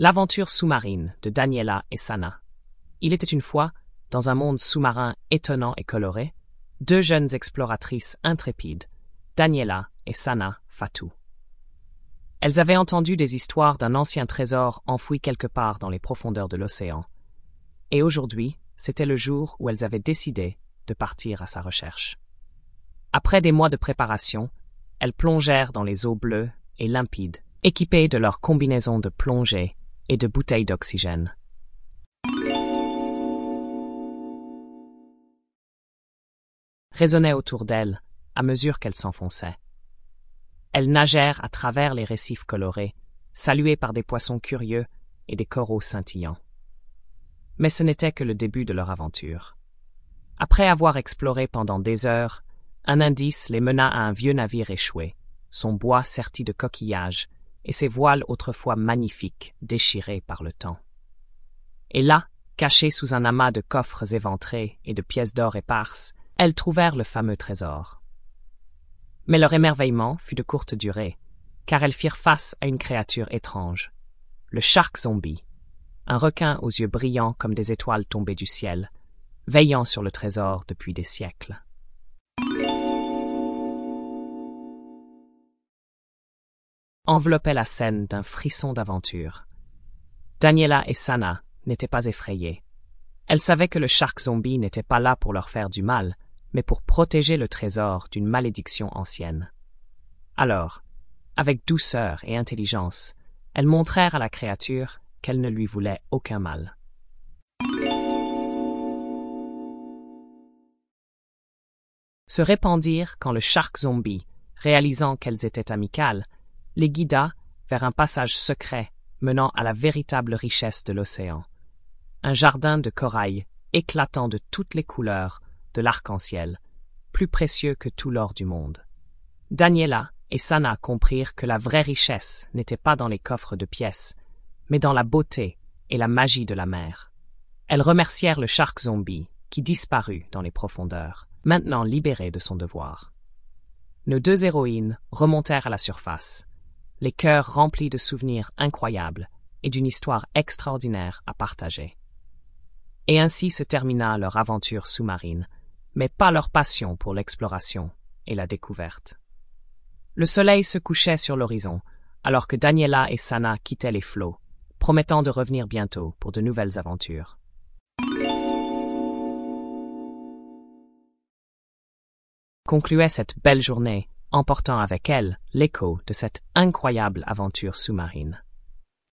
L'aventure sous-marine de Daniela et Sana. Il était une fois, dans un monde sous-marin étonnant et coloré, deux jeunes exploratrices intrépides, Daniela et Sana Fatou. Elles avaient entendu des histoires d'un ancien trésor enfoui quelque part dans les profondeurs de l'océan. Et aujourd'hui, c'était le jour où elles avaient décidé de partir à sa recherche. Après des mois de préparation, elles plongèrent dans les eaux bleues et limpides, équipées de leurs combinaisons de plongée et de bouteilles d'oxygène. résonnait autour d'elles à mesure qu'elles s'enfonçaient. Elles nagèrent à travers les récifs colorés, saluées par des poissons curieux et des coraux scintillants. Mais ce n'était que le début de leur aventure. Après avoir exploré pendant des heures, un indice les mena à un vieux navire échoué, son bois serti de coquillages et ses voiles autrefois magnifiques déchirées par le temps. Et là, cachés sous un amas de coffres éventrés et de pièces d'or éparses, elles trouvèrent le fameux trésor. Mais leur émerveillement fut de courte durée, car elles firent face à une créature étrange, le shark zombie, un requin aux yeux brillants comme des étoiles tombées du ciel, veillant sur le trésor depuis des siècles. Enveloppait la scène d'un frisson d'aventure. Daniela et Sana n'étaient pas effrayées. Elles savaient que le shark zombie n'était pas là pour leur faire du mal, mais pour protéger le trésor d'une malédiction ancienne. Alors, avec douceur et intelligence, elles montrèrent à la créature qu'elle ne lui voulait aucun mal. Se répandirent quand le shark zombie, réalisant qu'elles étaient amicales, les guida vers un passage secret menant à la véritable richesse de l'océan. Un jardin de corail éclatant de toutes les couleurs de l'arc-en-ciel, plus précieux que tout l'or du monde. Daniela et Sana comprirent que la vraie richesse n'était pas dans les coffres de pièces, mais dans la beauté et la magie de la mer. Elles remercièrent le shark zombie, qui disparut dans les profondeurs, maintenant libéré de son devoir. Nos deux héroïnes remontèrent à la surface, les cœurs remplis de souvenirs incroyables et d'une histoire extraordinaire à partager. Et ainsi se termina leur aventure sous-marine, mais pas leur passion pour l'exploration et la découverte. Le soleil se couchait sur l'horizon, alors que Daniela et Sana quittaient les flots, promettant de revenir bientôt pour de nouvelles aventures. Concluait cette belle journée emportant avec elle l'écho de cette incroyable aventure sous-marine.